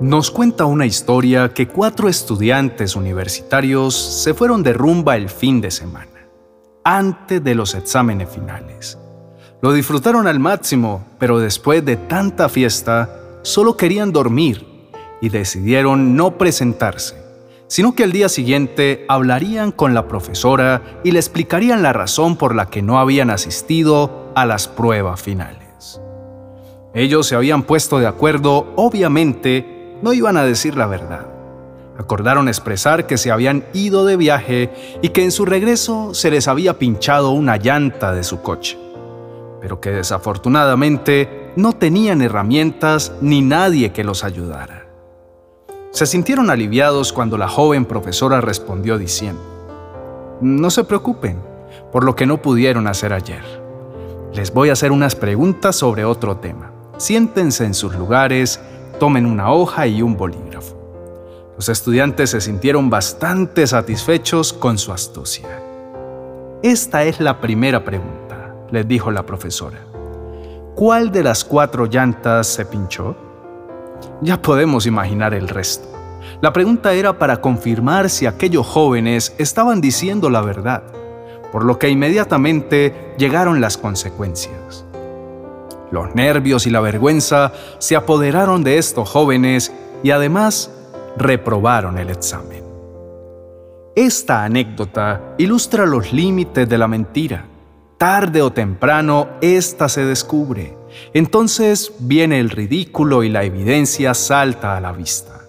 Nos cuenta una historia que cuatro estudiantes universitarios se fueron de rumba el fin de semana, antes de los exámenes finales. Lo disfrutaron al máximo, pero después de tanta fiesta, solo querían dormir y decidieron no presentarse, sino que al día siguiente hablarían con la profesora y le explicarían la razón por la que no habían asistido a las pruebas finales. Ellos se habían puesto de acuerdo, obviamente, no iban a decir la verdad. Acordaron expresar que se habían ido de viaje y que en su regreso se les había pinchado una llanta de su coche, pero que desafortunadamente no tenían herramientas ni nadie que los ayudara. Se sintieron aliviados cuando la joven profesora respondió diciendo, No se preocupen por lo que no pudieron hacer ayer. Les voy a hacer unas preguntas sobre otro tema. Siéntense en sus lugares tomen una hoja y un bolígrafo. Los estudiantes se sintieron bastante satisfechos con su astucia. Esta es la primera pregunta, les dijo la profesora. ¿Cuál de las cuatro llantas se pinchó? Ya podemos imaginar el resto. La pregunta era para confirmar si aquellos jóvenes estaban diciendo la verdad, por lo que inmediatamente llegaron las consecuencias. Los nervios y la vergüenza se apoderaron de estos jóvenes y además reprobaron el examen. Esta anécdota ilustra los límites de la mentira. Tarde o temprano, ésta se descubre. Entonces viene el ridículo y la evidencia salta a la vista.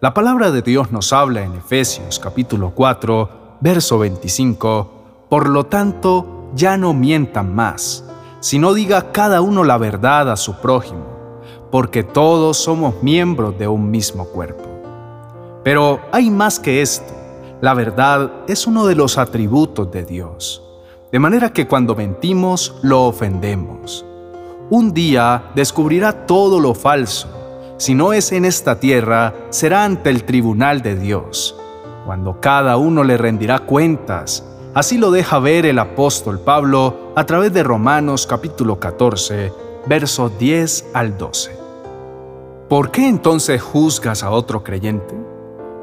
La palabra de Dios nos habla en Efesios capítulo 4, verso 25, Por lo tanto, ya no mientan más sino diga cada uno la verdad a su prójimo, porque todos somos miembros de un mismo cuerpo. Pero hay más que esto. La verdad es uno de los atributos de Dios, de manera que cuando mentimos lo ofendemos. Un día descubrirá todo lo falso. Si no es en esta tierra, será ante el tribunal de Dios, cuando cada uno le rendirá cuentas Así lo deja ver el apóstol Pablo a través de Romanos capítulo 14, versos 10 al 12. ¿Por qué entonces juzgas a otro creyente?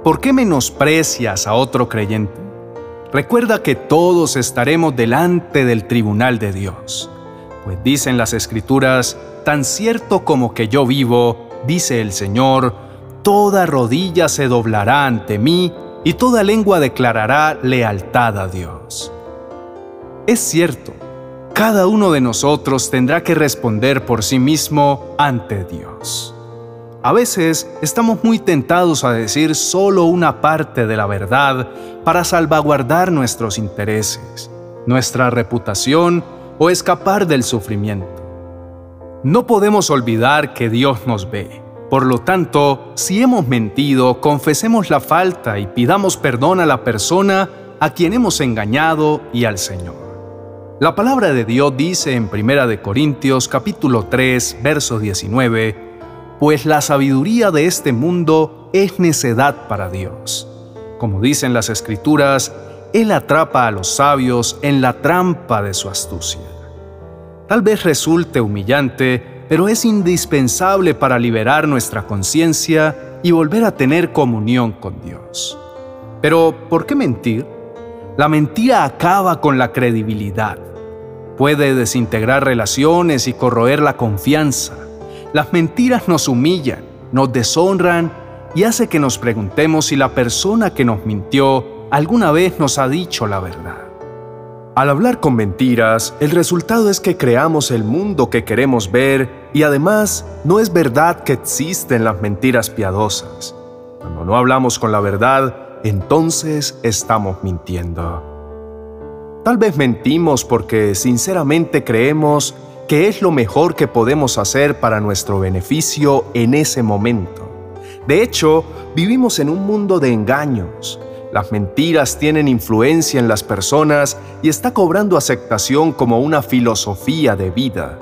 ¿Por qué menosprecias a otro creyente? Recuerda que todos estaremos delante del tribunal de Dios. Pues dicen las escrituras, tan cierto como que yo vivo, dice el Señor, toda rodilla se doblará ante mí y toda lengua declarará lealtad a Dios. Es cierto, cada uno de nosotros tendrá que responder por sí mismo ante Dios. A veces estamos muy tentados a decir solo una parte de la verdad para salvaguardar nuestros intereses, nuestra reputación o escapar del sufrimiento. No podemos olvidar que Dios nos ve por lo tanto, si hemos mentido, confesemos la falta y pidamos perdón a la persona a quien hemos engañado y al Señor. La palabra de Dios dice en 1 Corintios capítulo 3, verso 19, pues la sabiduría de este mundo es necedad para Dios. Como dicen las escrituras, Él atrapa a los sabios en la trampa de su astucia. Tal vez resulte humillante pero es indispensable para liberar nuestra conciencia y volver a tener comunión con Dios. Pero, ¿por qué mentir? La mentira acaba con la credibilidad. Puede desintegrar relaciones y corroer la confianza. Las mentiras nos humillan, nos deshonran y hace que nos preguntemos si la persona que nos mintió alguna vez nos ha dicho la verdad. Al hablar con mentiras, el resultado es que creamos el mundo que queremos ver y además no es verdad que existen las mentiras piadosas. Cuando no hablamos con la verdad, entonces estamos mintiendo. Tal vez mentimos porque sinceramente creemos que es lo mejor que podemos hacer para nuestro beneficio en ese momento. De hecho, vivimos en un mundo de engaños las mentiras tienen influencia en las personas y está cobrando aceptación como una filosofía de vida,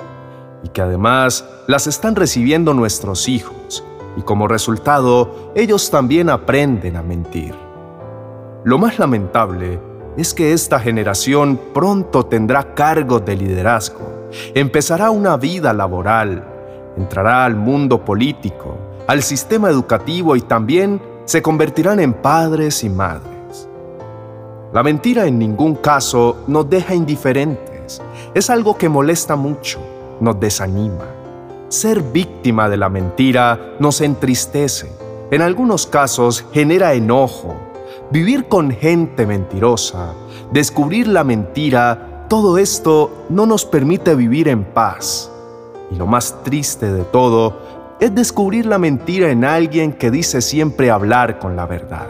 y que además las están recibiendo nuestros hijos, y como resultado ellos también aprenden a mentir. Lo más lamentable es que esta generación pronto tendrá cargo de liderazgo, empezará una vida laboral, entrará al mundo político, al sistema educativo y también se convertirán en padres y madres. La mentira en ningún caso nos deja indiferentes. Es algo que molesta mucho, nos desanima. Ser víctima de la mentira nos entristece. En algunos casos genera enojo. Vivir con gente mentirosa, descubrir la mentira, todo esto no nos permite vivir en paz. Y lo más triste de todo es descubrir la mentira en alguien que dice siempre hablar con la verdad.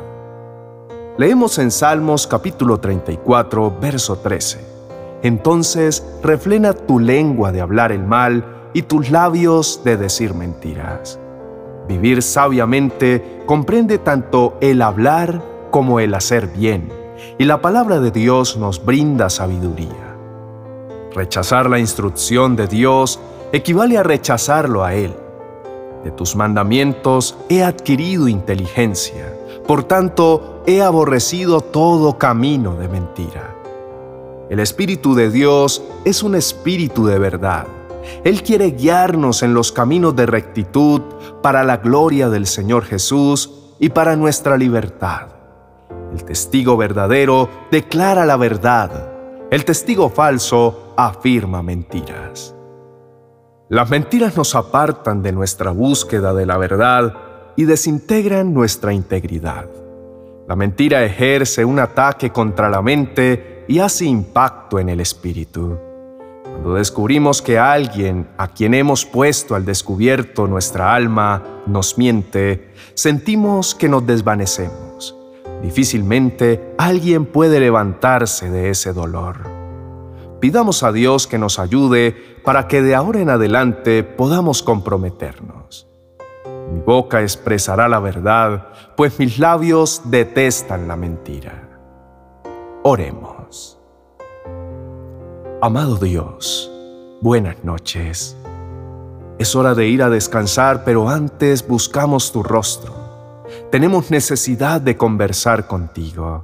Leemos en Salmos capítulo 34, verso 13. Entonces refrena tu lengua de hablar el mal y tus labios de decir mentiras. Vivir sabiamente comprende tanto el hablar como el hacer bien, y la palabra de Dios nos brinda sabiduría. Rechazar la instrucción de Dios equivale a rechazarlo a Él de tus mandamientos he adquirido inteligencia, por tanto he aborrecido todo camino de mentira. El Espíritu de Dios es un espíritu de verdad. Él quiere guiarnos en los caminos de rectitud para la gloria del Señor Jesús y para nuestra libertad. El testigo verdadero declara la verdad. El testigo falso afirma mentiras. Las mentiras nos apartan de nuestra búsqueda de la verdad y desintegran nuestra integridad. La mentira ejerce un ataque contra la mente y hace impacto en el espíritu. Cuando descubrimos que alguien a quien hemos puesto al descubierto nuestra alma nos miente, sentimos que nos desvanecemos. Difícilmente alguien puede levantarse de ese dolor. Pidamos a Dios que nos ayude para que de ahora en adelante podamos comprometernos. Mi boca expresará la verdad, pues mis labios detestan la mentira. Oremos. Amado Dios, buenas noches. Es hora de ir a descansar, pero antes buscamos tu rostro. Tenemos necesidad de conversar contigo.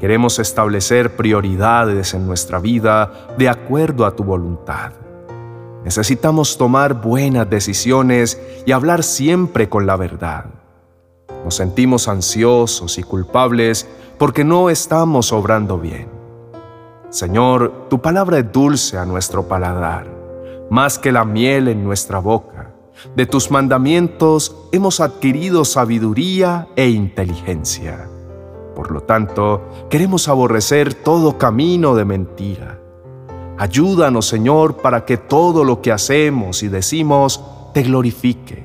Queremos establecer prioridades en nuestra vida de acuerdo a tu voluntad. Necesitamos tomar buenas decisiones y hablar siempre con la verdad. Nos sentimos ansiosos y culpables porque no estamos obrando bien. Señor, tu palabra es dulce a nuestro paladar, más que la miel en nuestra boca. De tus mandamientos hemos adquirido sabiduría e inteligencia. Por lo tanto, queremos aborrecer todo camino de mentira. Ayúdanos, Señor, para que todo lo que hacemos y decimos te glorifique.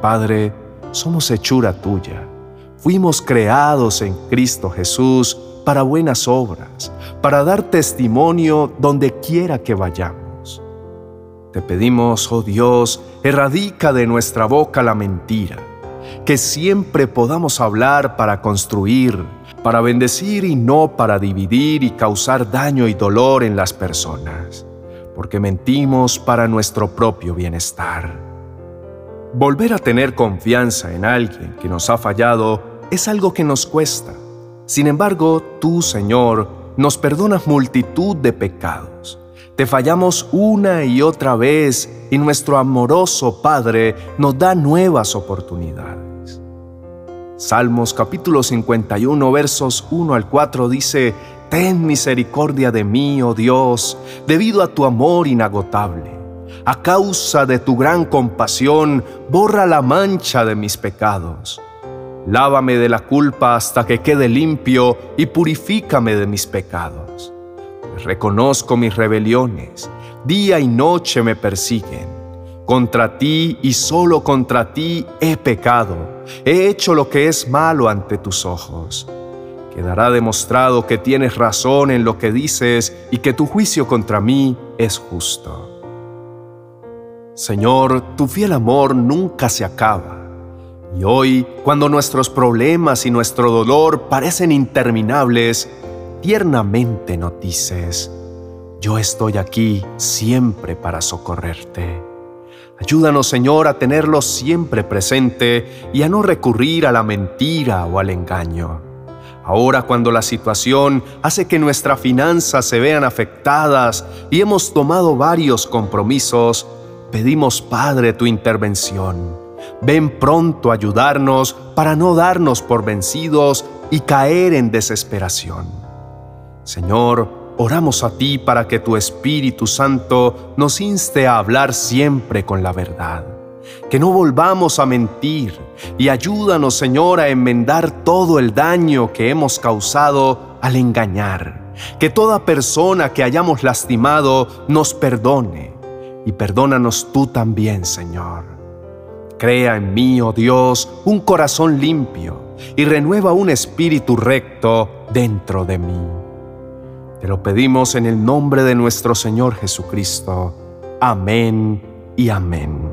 Padre, somos hechura tuya. Fuimos creados en Cristo Jesús para buenas obras, para dar testimonio donde quiera que vayamos. Te pedimos, oh Dios, erradica de nuestra boca la mentira que siempre podamos hablar para construir, para bendecir y no para dividir y causar daño y dolor en las personas, porque mentimos para nuestro propio bienestar. Volver a tener confianza en alguien que nos ha fallado es algo que nos cuesta. Sin embargo, tú, Señor, nos perdonas multitud de pecados. Te fallamos una y otra vez y nuestro amoroso Padre nos da nuevas oportunidades. Salmos capítulo 51 versos 1 al 4 dice, Ten misericordia de mí, oh Dios, debido a tu amor inagotable. A causa de tu gran compasión, borra la mancha de mis pecados. Lávame de la culpa hasta que quede limpio y purifícame de mis pecados. Reconozco mis rebeliones, día y noche me persiguen. Contra ti y solo contra ti he pecado, he hecho lo que es malo ante tus ojos. Quedará demostrado que tienes razón en lo que dices y que tu juicio contra mí es justo. Señor, tu fiel amor nunca se acaba. Y hoy, cuando nuestros problemas y nuestro dolor parecen interminables, tiernamente nos dices, yo estoy aquí siempre para socorrerte. Ayúdanos, Señor, a tenerlo siempre presente y a no recurrir a la mentira o al engaño. Ahora cuando la situación hace que nuestras finanzas se vean afectadas y hemos tomado varios compromisos, pedimos, Padre, tu intervención. Ven pronto a ayudarnos para no darnos por vencidos y caer en desesperación. Señor, oramos a ti para que tu Espíritu Santo nos inste a hablar siempre con la verdad, que no volvamos a mentir y ayúdanos, Señor, a enmendar todo el daño que hemos causado al engañar, que toda persona que hayamos lastimado nos perdone y perdónanos tú también, Señor. Crea en mí, oh Dios, un corazón limpio y renueva un espíritu recto dentro de mí. Te lo pedimos en el nombre de nuestro Señor Jesucristo. Amén y amén.